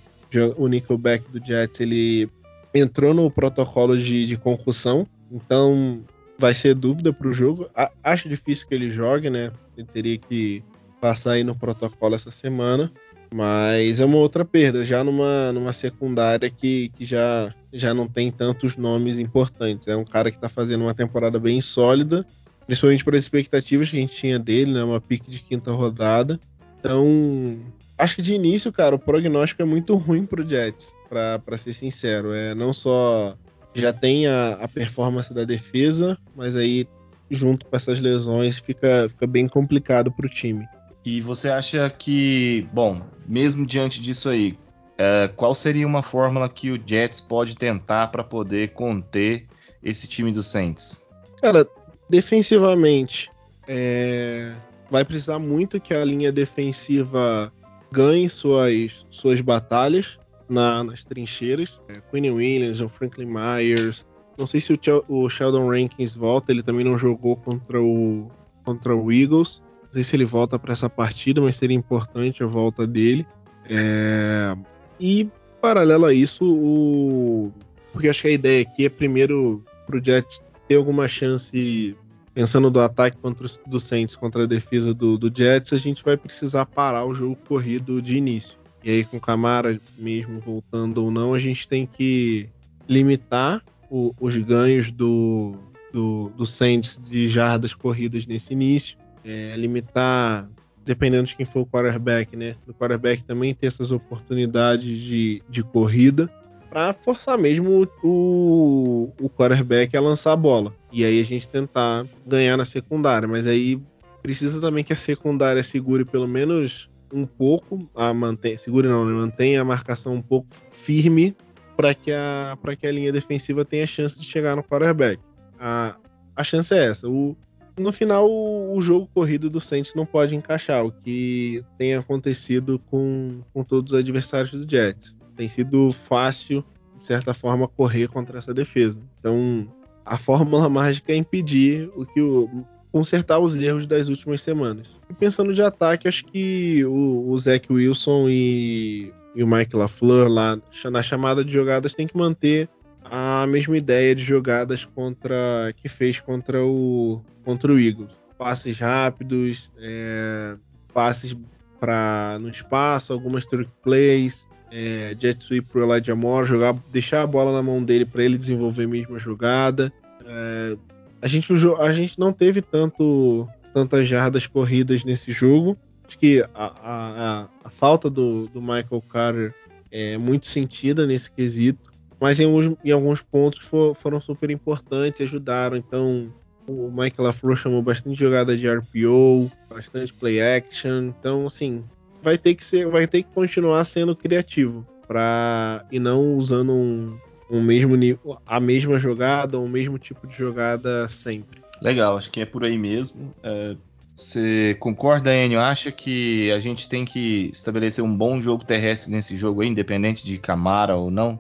o nickelback do Jets, ele entrou no protocolo de, de concussão, então vai ser dúvida para o jogo. A, acho difícil que ele jogue, né? Ele teria que passar aí no protocolo essa semana. Mas é uma outra perda, já numa, numa secundária que, que já, já não tem tantos nomes importantes. É um cara que está fazendo uma temporada bem sólida Principalmente para as expectativas que a gente tinha dele, né? Uma pique de quinta rodada. Então, acho que de início, cara, o prognóstico é muito ruim pro Jets, para ser sincero. É não só já tem a, a performance da defesa, mas aí junto com essas lesões fica, fica bem complicado pro time. E você acha que, bom, mesmo diante disso aí, é, qual seria uma fórmula que o Jets pode tentar para poder conter esse time do Saints? Cara, Defensivamente, é, vai precisar muito que a linha defensiva ganhe suas, suas batalhas na, nas trincheiras. É, Williams, o Franklin Myers. Não sei se o, o, Sheldon Rankins volta, ele também não jogou contra o, contra o Eagles. Não sei se ele volta para essa partida, mas seria importante a volta dele. É, e, paralelo a isso, o, porque acho que a ideia aqui é primeiro pro Jets ter alguma chance pensando do ataque contra o, do Saints contra a defesa do, do Jets, a gente vai precisar parar o jogo corrido de início. E aí, com o Camara mesmo voltando ou não, a gente tem que limitar o, os ganhos do, do, do Saints de jardas corridas nesse início é, limitar, dependendo de quem for o quarterback, né? O quarterback também ter essas oportunidades de, de corrida para forçar mesmo o, o quarterback a lançar a bola. E aí a gente tentar ganhar na secundária. Mas aí precisa também que a secundária segure pelo menos um pouco, a manter, segure não, né? mantenha a marcação um pouco firme para que, a, que a linha defensiva tenha chance de chegar no quarterback. A, a chance é essa. O, no final, o, jogo corrido do Saints não pode encaixar, o que tem acontecido com, com todos os adversários do Jets. Tem sido fácil, de certa forma, correr contra essa defesa. Então, a fórmula mágica é impedir o que o, consertar os erros das últimas semanas. E pensando de ataque, acho que o, o Zach Wilson e, e o Mike LaFleur lá na chamada de jogadas tem que manter a mesma ideia de jogadas contra que fez contra o contra o Eagles. Passes rápidos, é, passes para no espaço, algumas trick plays, é, jet sweep pro Elijah Moore, jogar, deixar a bola na mão dele para ele desenvolver mesmo a jogada. É, a gente, a gente não teve tanto, tantas jardas corridas nesse jogo. Acho que a, a, a falta do, do Michael Carter é muito sentida nesse quesito. Mas em alguns, em alguns pontos for, foram super importantes, ajudaram. Então, o Michael LaFleur chamou bastante jogada de RPO, bastante play action. Então, assim, vai ter que ser, vai ter que continuar sendo criativo para e não usando um, um mesmo a mesma jogada, o mesmo tipo de jogada sempre. Legal, acho que é por aí mesmo. É, você concorda, Enio? Acha que a gente tem que estabelecer um bom jogo terrestre nesse jogo aí, independente de Camara ou não?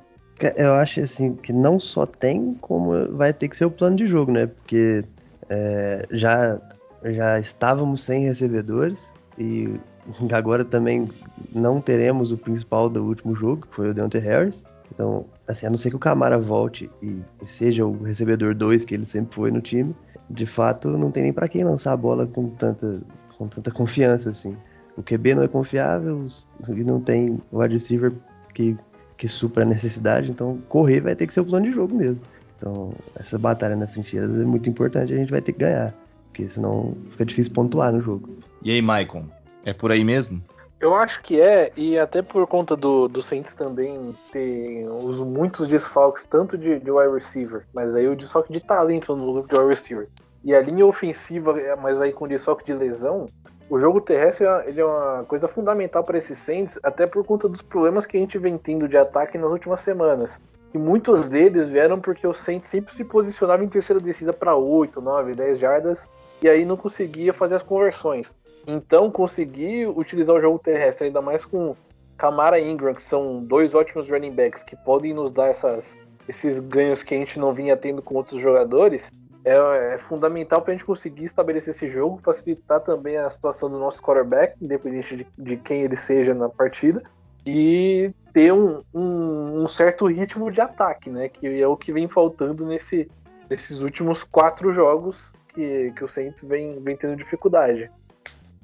Eu acho assim que não só tem, como vai ter que ser o plano de jogo, né? Porque é, já, já estávamos sem recebedores e agora também não teremos o principal do último jogo, que foi o Deontay Harris. Então, assim, a não ser que o Camara volte e, seja o recebedor 2 que ele sempre foi no time, de fato não tem nem para quem lançar a bola com tanta, com tanta confiança, assim. O QB não é confiável e não tem o wide receiver que, que supra a necessidade, então correr vai ter que ser o plano de jogo mesmo. Então, essa batalha nas trincheiras é muito importante, a gente vai ter que ganhar, porque senão fica difícil pontuar no jogo. E aí, Maicon, é por aí mesmo? Eu acho que é, e até por conta do, do Saints também ter os muitos desfalques, tanto de, de wide receiver, mas aí o desfalque de talento no grupo de wide receiver. E a linha ofensiva, mas aí com desfalque de lesão, o jogo terrestre ele é uma coisa fundamental para esses Saints, até por conta dos problemas que a gente vem tendo de ataque nas últimas semanas. E muitos deles vieram porque o Saints sempre se posicionava em terceira descida para 8, 9, 10 jardas e aí não conseguia fazer as conversões. Então, conseguir utilizar o jogo terrestre, ainda mais com Camara e Ingram, que são dois ótimos running backs que podem nos dar essas, esses ganhos que a gente não vinha tendo com outros jogadores, é, é fundamental para a gente conseguir estabelecer esse jogo, facilitar também a situação do nosso quarterback, independente de, de quem ele seja na partida, e ter um, um, um, certo ritmo de ataque, né? Que é o que vem faltando nesse, nesses últimos quatro jogos que, que o Saints vem, vem tendo dificuldade.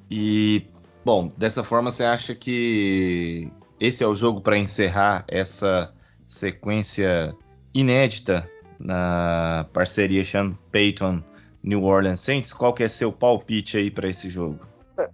E, bom, dessa forma você acha que esse é o jogo para encerrar essa sequência inédita na parceria Sean Payton New Orleans Saints? Qual que é seu palpite aí para esse jogo?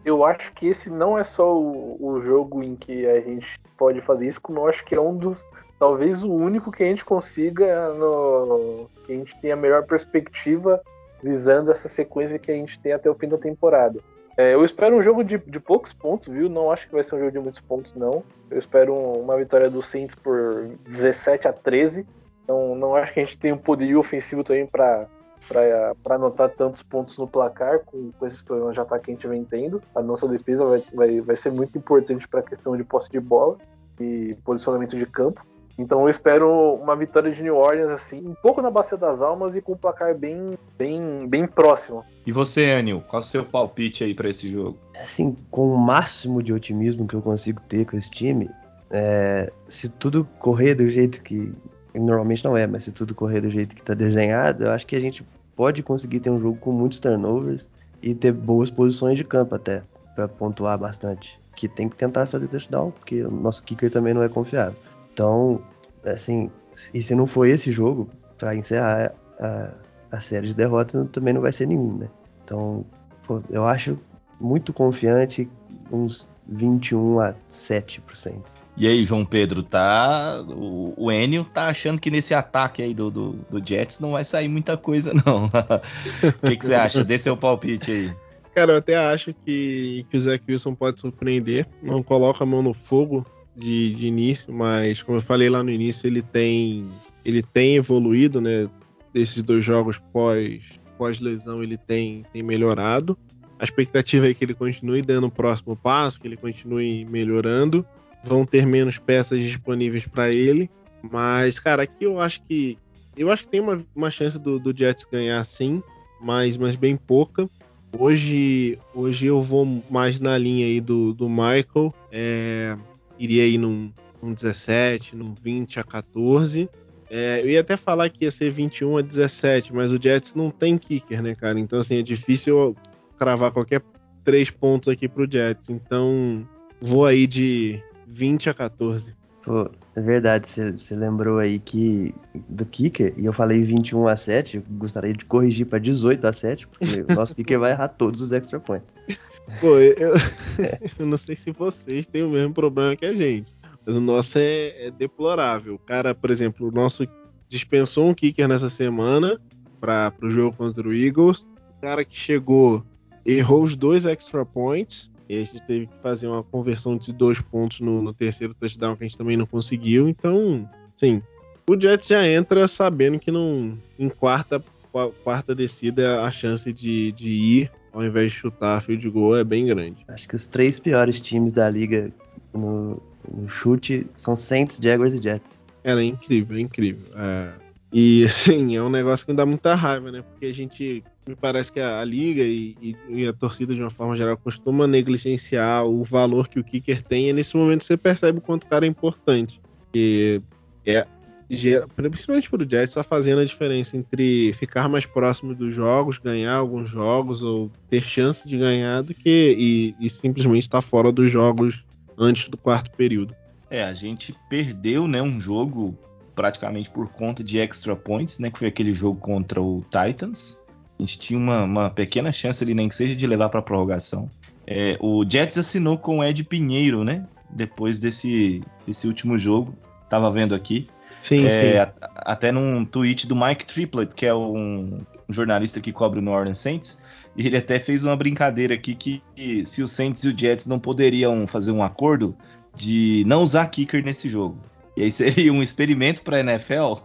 Eu acho que esse não é só o, o, jogo em que a gente pode fazer isso, como eu acho que é um dos, talvez o único que a gente consiga, no, que a gente tenha a melhor perspectiva visando essa sequência que a gente tem até o fim da temporada. É, eu espero um jogo de, de, poucos pontos, viu? Não acho que vai ser um jogo de muitos pontos, não. Eu espero uma vitória do Saints por 17 a 13. Então, não acho que a gente tem um poderio ofensivo também para para anotar tantos pontos no placar com, com esses problemas de ataque que a gente vem tendo. A nossa defesa vai, vai, vai ser muito importante para a questão de posse de bola e posicionamento de campo. Então eu espero uma vitória de New Orleans assim, um pouco na bacia das almas e com um placar bem, bem, bem próximo. E você, Anil, qual é o seu palpite aí para esse jogo? Assim, com o máximo de otimismo que eu consigo ter com esse time, é, se tudo correr do jeito que normalmente não é, mas se tudo correr do jeito que está desenhado, eu acho que a gente pode conseguir ter um jogo com muitos turnovers e ter boas posições de campo até para pontuar bastante. Que tem que tentar fazer touchdown, porque o nosso kicker também não é confiável. Então, assim, e se não for esse jogo, para encerrar a, a, série de derrotas, também não vai ser nenhum, né? Então, Pô, eu acho muito confiante, uns 21 a 7%. E aí, João Pedro, tá. O, o Enio tá achando que nesse ataque aí do, do, do Jets não vai sair muita coisa, não. O que, que você acha? Dê seu palpite aí. Cara, eu até acho que, que o Zach Wilson pode surpreender. Não coloca a mão no fogo de, de início, mas como eu falei lá no início, ele tem, ele tem evoluído, né? Desses dois jogos pós, pós lesão, ele tem, tem melhorado. A expectativa é que ele continue dando o próximo passo, que ele continue melhorando. Vão ter menos peças disponíveis para ele. Mas, cara, aqui eu acho que. Eu acho que tem uma, uma chance do, do Jets ganhar sim, mas, mas bem pouca. Hoje, hoje eu vou mais na linha aí do, do Michael. É, iria aí num, num 17, num 20 a 14. É, eu ia até falar que ia ser 21 a 17, mas o Jets não tem kicker, né, cara? Então, assim, é difícil cravar qualquer três pontos aqui pro Jets. Então, vou aí de 20 a 14. Pô, é verdade, você lembrou aí que do kicker, e eu falei 21 a 7, eu gostaria de corrigir para 18 a 7, porque o nosso kicker vai errar todos os extra points. Pô, eu, eu, não sei se vocês têm o mesmo problema que a gente, mas o nosso é, é deplorável. O cara, por exemplo, o nosso dispensou um kicker nessa semana para o jogo contra o Eagles. O cara que chegou errou os dois extra points e a gente teve que fazer uma conversão de dois pontos no, no terceiro touchdown que a gente também não conseguiu. Então, sim, o Jets já entra sabendo que não em quarta, quarta descida a chance de, de ir ao invés de chutar field goal é bem grande. Acho que os três piores times da liga no, no chute são Saints, Jaguars e Jets. Era é incrível, é incrível. É, e assim, é um negócio que me dá muita raiva, né? Porque a gente me parece que a, a liga e, e, e, a torcida de uma forma geral costuma negligenciar o valor que o kicker tem e nesse momento você percebe o quanto o cara é importante. E é gera, principalmente para o Jets está fazendo a diferença entre ficar mais próximo dos jogos, ganhar alguns jogos ou ter chance de ganhar do que e, e simplesmente estar tá fora dos jogos antes do quarto período. É, a gente perdeu, né, um jogo praticamente por conta de extra points, né, que foi aquele jogo contra o Titans a gente tinha uma, uma pequena chance ali, nem que seja de levar para prorrogação. É, o Jets assinou com o Ed Pinheiro, né? Depois desse, desse último jogo. Tava vendo aqui. Sim, é, sim. A, até num tweet do Mike Triplett, que é um, um, jornalista que cobre o New Orleans Saints, e ele até fez uma brincadeira aqui que, que se o Saints e o Jets não poderiam fazer um acordo de não usar kicker nesse jogo. E aí seria um experimento para a NFL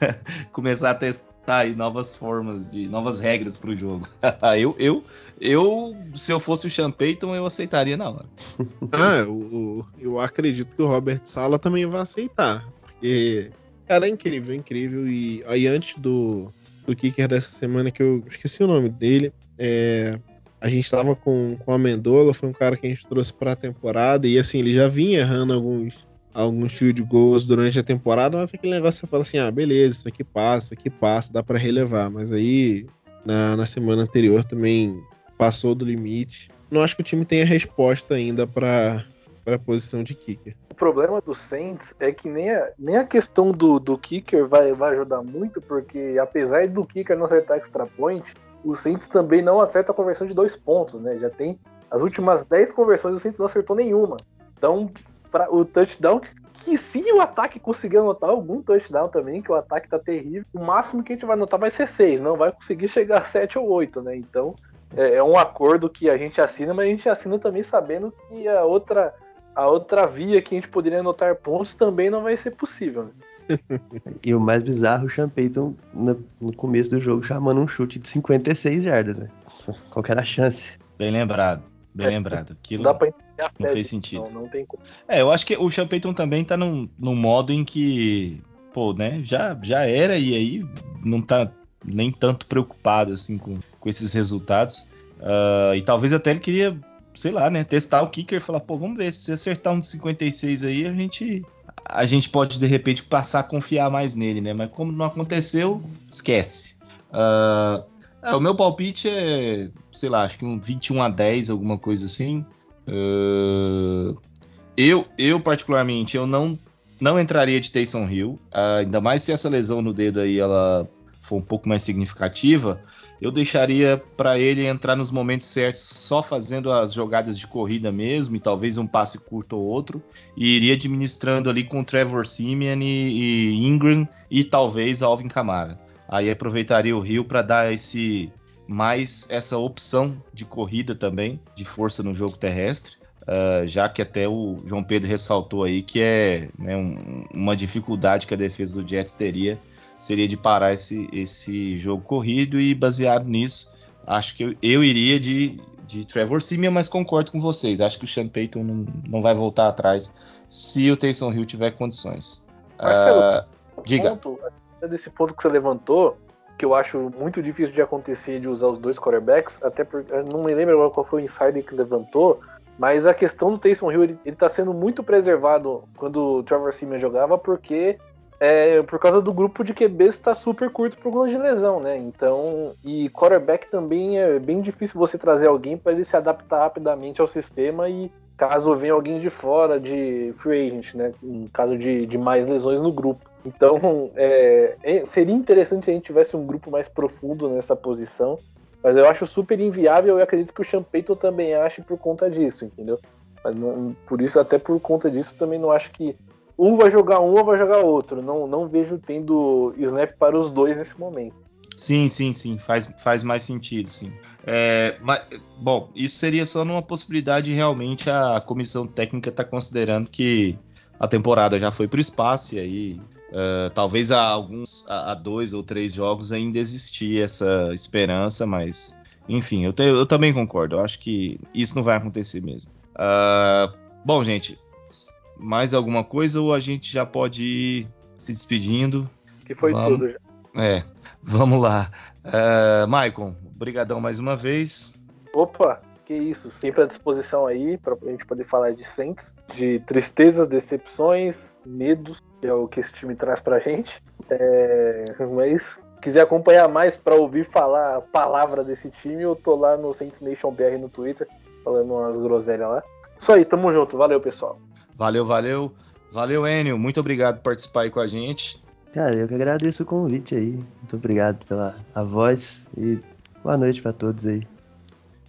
começar a testar aí novas formas de novas regras para o jogo. eu, eu, eu, se eu fosse o Sean Payton, eu aceitaria na hora. ah, eu, eu acredito que o Robert Sala também vai aceitar, porque cara é incrível, é incrível e aí antes do do kicker dessa semana que eu esqueci o nome dele, é, a gente estava com, com a Mendola, foi um cara que a gente trouxe para a temporada e assim ele já vinha errando alguns alguns field goals durante a temporada, mas aquele negócio você fala assim, ah, beleza, isso aqui passa, isso aqui passa, dá para relevar. Mas aí, na, na semana anterior também passou do limite. Não acho que o time tenha resposta ainda para a posição de kicker. O problema do Saints é que nem a, nem a questão do, do kicker vai, vai ajudar muito, porque apesar do kicker não acertar extra point, o Saints também não acerta a conversão de dois pontos, né? Já tem as últimas 10 conversões, o Saints não acertou nenhuma. Então, pra, o touchdown que, que se o ataque conseguir anotar algum touchdown também, que o ataque tá terrível, o máximo que a gente vai anotar vai ser seis, não vai conseguir chegar a sete ou oito, né? Então é, é, um acordo que a gente assina, mas a gente assina também sabendo que a outra a outra via que a gente poderia anotar pontos também não vai ser possível. Né? e o mais bizarro, o Sean Payton, no, no, começo do jogo, chamando um chute de 56 jardas, né? Qual era a chance? Bem lembrado, bem é, lembrado. Aquilo... Dá pra não fez sentido. Não, não tem como. É, eu acho que o Sean Payton também tá num, num modo em que, pô, né, já, já era e aí não tá nem tanto preocupado, assim, com, com esses resultados. Uh, e talvez até ele queria, sei lá, né, testar o kicker e falar, pô, vamos ver, se acertar um de 56 aí, a gente a gente pode de repente passar a confiar mais nele, né? Mas como não aconteceu, esquece. Uh, é, o meu palpite é, sei lá, acho que um 21 a 10, alguma coisa assim. Uh, eu, eu, particularmente, eu não, não entraria de Taysom Hill, uh, ainda mais se essa lesão no dedo aí ela for um pouco mais significativa, eu deixaria para ele entrar nos momentos certos, só fazendo as jogadas de corrida mesmo, e talvez um passe curto ou outro, e iria administrando ali com Trevor Simeon e, e Ingram e talvez Alvin Kamara. Aí aproveitaria o Rio para dar esse mais essa opção de corrida também, de força no jogo terrestre. Uh, já que até o João Pedro ressaltou aí que é né, um, uma dificuldade que a defesa do Jets teria seria de parar esse, esse jogo corrido e baseado nisso, acho que eu, eu iria de, de Trevor Simeon, mas concordo com vocês. Acho que o Sean Payton não, não vai voltar atrás se o Taysom Hill tiver condições. Marcelo, uh, diga. Ponto, desse ponto que você levantou, que eu acho muito difícil de acontecer de usar os dois quarterbacks, até porque não me lembro agora qual foi o insider que levantou, mas a questão do Taysom Hill, ele, ele tá sendo muito preservado quando o Trevor Simeon jogava, porque é, por causa do grupo de QBs está super curto por conta de lesão, né? Então, e quarterback também é bem difícil você trazer alguém para ele se adaptar rapidamente ao sistema e caso venha alguém de fora de free agent, né? Em caso de, de mais lesões no grupo. Então, é, é, seria interessante se a gente tivesse um grupo mais profundo nessa posição, mas eu acho super inviável e acredito que o Champeito também ache por conta disso, entendeu? Não, por isso, até por conta disso, também não acho que um vai jogar um ou vai jogar outro. Não, não vejo tendo snap para os dois nesse momento. Sim, sim, sim, faz, faz mais sentido, sim. É, mas, bom, isso seria só numa possibilidade realmente a comissão técnica está considerando que a temporada já foi para o espaço e aí uh, talvez há alguns, há dois ou três jogos ainda existia essa esperança, mas enfim, eu, te, eu também concordo. Eu acho que isso não vai acontecer mesmo. Uh, bom, gente, mais alguma coisa ou a gente já pode ir se despedindo? Que foi vamos... tudo já. É, vamos lá. Uh, Maicon, brigadão mais uma vez. Opa, que isso, sempre à disposição aí para a gente poder falar de Saints, de tristezas, decepções, medos, que é o que esse time traz pra gente. É, mas quiser acompanhar mais para ouvir falar a palavra desse time, eu tô lá no Saints Nation BR no Twitter, falando umas groselhas lá. Isso aí, tamo junto. Valeu, pessoal. Valeu, valeu. Valeu, Enio. Muito obrigado por participar aí com a gente. Cara, eu que agradeço o convite aí. Muito obrigado pela a voz e boa noite para todos aí.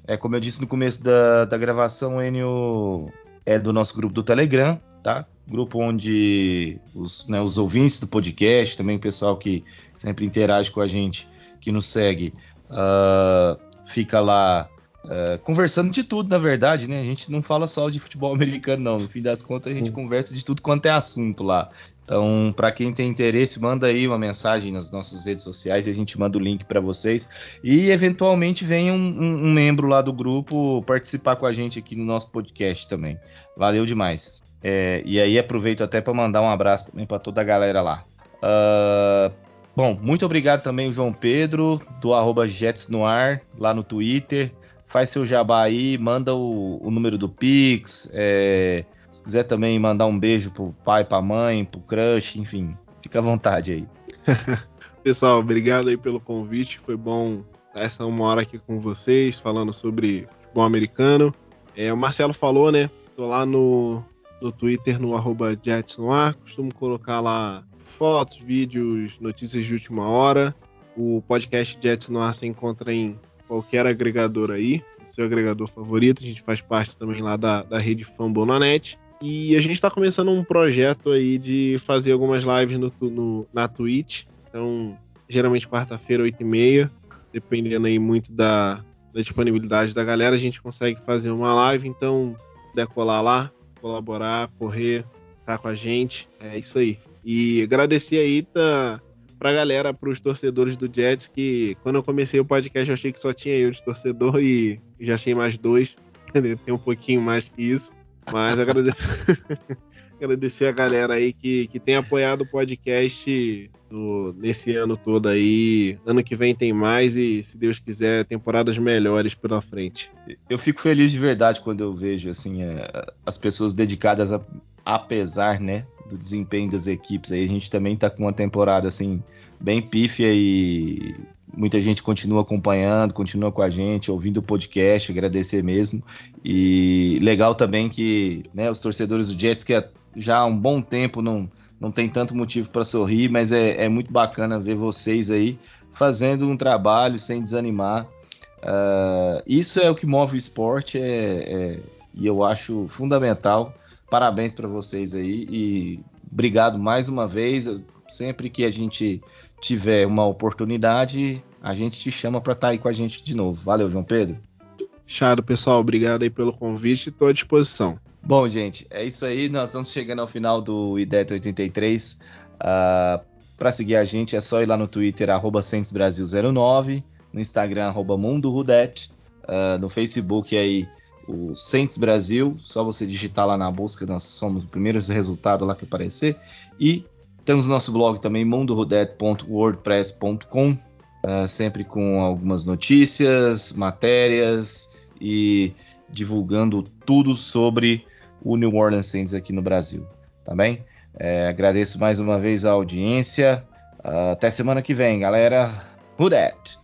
É, como eu disse no começo da, da gravação, o Enio é do nosso grupo do Telegram, tá? Grupo onde os, né, os ouvintes do podcast, também o pessoal que sempre interage com a gente, que nos segue, uh, fica lá Uh, conversando de tudo, na verdade, né? A gente não fala só de futebol americano, não. No fim das contas, a gente Sim. conversa de tudo quanto é assunto lá. Então, para quem tem interesse, manda aí uma mensagem nas nossas redes sociais e a gente manda o link para vocês. E eventualmente venha um, um, um, membro lá do grupo participar com a gente aqui no nosso podcast também. Valeu demais. É, e aí aproveito até para mandar um abraço também para toda a galera lá. Uh, bom, muito obrigado também o João Pedro do arroba lá no Twitter faz seu jabá aí, manda o, o número do Pix. É, se quiser também mandar um beijo pro pai, pra mãe, pro crush, enfim, fica à vontade aí. Pessoal, obrigado aí pelo convite. Foi bom essa uma hora aqui com vocês, falando sobre futebol americano. É, o Marcelo falou, né? Tô lá no, no Twitter, no arroba. Costumo colocar lá fotos, vídeos, notícias de última hora. O podcast Jets Noir se encontra em qualquer agregador aí, seu agregador favorito. A gente faz parte também lá da, da rede Fambonanet. E a gente está começando um projeto aí de fazer algumas lives no, no na Twitch. Então, geralmente quarta-feira, 8h30, dependendo aí muito da, da disponibilidade da galera, a gente consegue fazer uma live. Então, decolar lá, colaborar, correr, estar tá com a gente. É isso aí. E agradecer aí, tá pra galera, pros torcedores do Jets, que quando eu comecei o podcast eu achei que só tinha eu de torcedor e já achei mais dois. Tem um pouquinho mais que isso. Mas agradecer, agradecer a galera aí que, que tem apoiado o podcast no, nesse ano todo aí. Ano que vem tem mais e, se Deus quiser, temporadas melhores pela frente. Eu fico feliz de verdade quando eu vejo assim é, as pessoas dedicadas a, apesar, né, do desempenho das equipes. Aí a gente também está com uma temporada assim bem pífia e muita gente continua acompanhando, continua com a gente, ouvindo o podcast, agradecer mesmo. E legal também que né, os torcedores do Jets que já há um bom tempo não não tem tanto motivo para sorrir, mas é, é, muito bacana ver vocês aí fazendo um trabalho sem desanimar. Uh, isso é o que move o esporte é, é, e eu acho fundamental. Parabéns para vocês aí e obrigado mais uma vez. Sempre que a gente tiver uma oportunidade, a gente te chama para estar tá aí com a gente de novo. Valeu, João Pedro. Chado, pessoal, obrigado aí pelo convite, estou à disposição. Bom, gente, é isso aí. Nós estamos chegando ao final do IDET 83. Uh, Para seguir a gente é só ir lá no Twitter, arroba 09 no Instagram, arroba Mundo Rudet, uh, no Facebook aí o Saints Brasil, só você digitar lá na busca, nós somos o primeiro resultado lá que aparecer. E temos nosso blog também, mundorudet.wordpress.com, uh, sempre com algumas notícias, matérias e divulgando tudo sobre o New Orleans Saints aqui no Brasil, tá bem? É, agradeço mais uma vez a audiência. Até semana que vem, galera. Who that?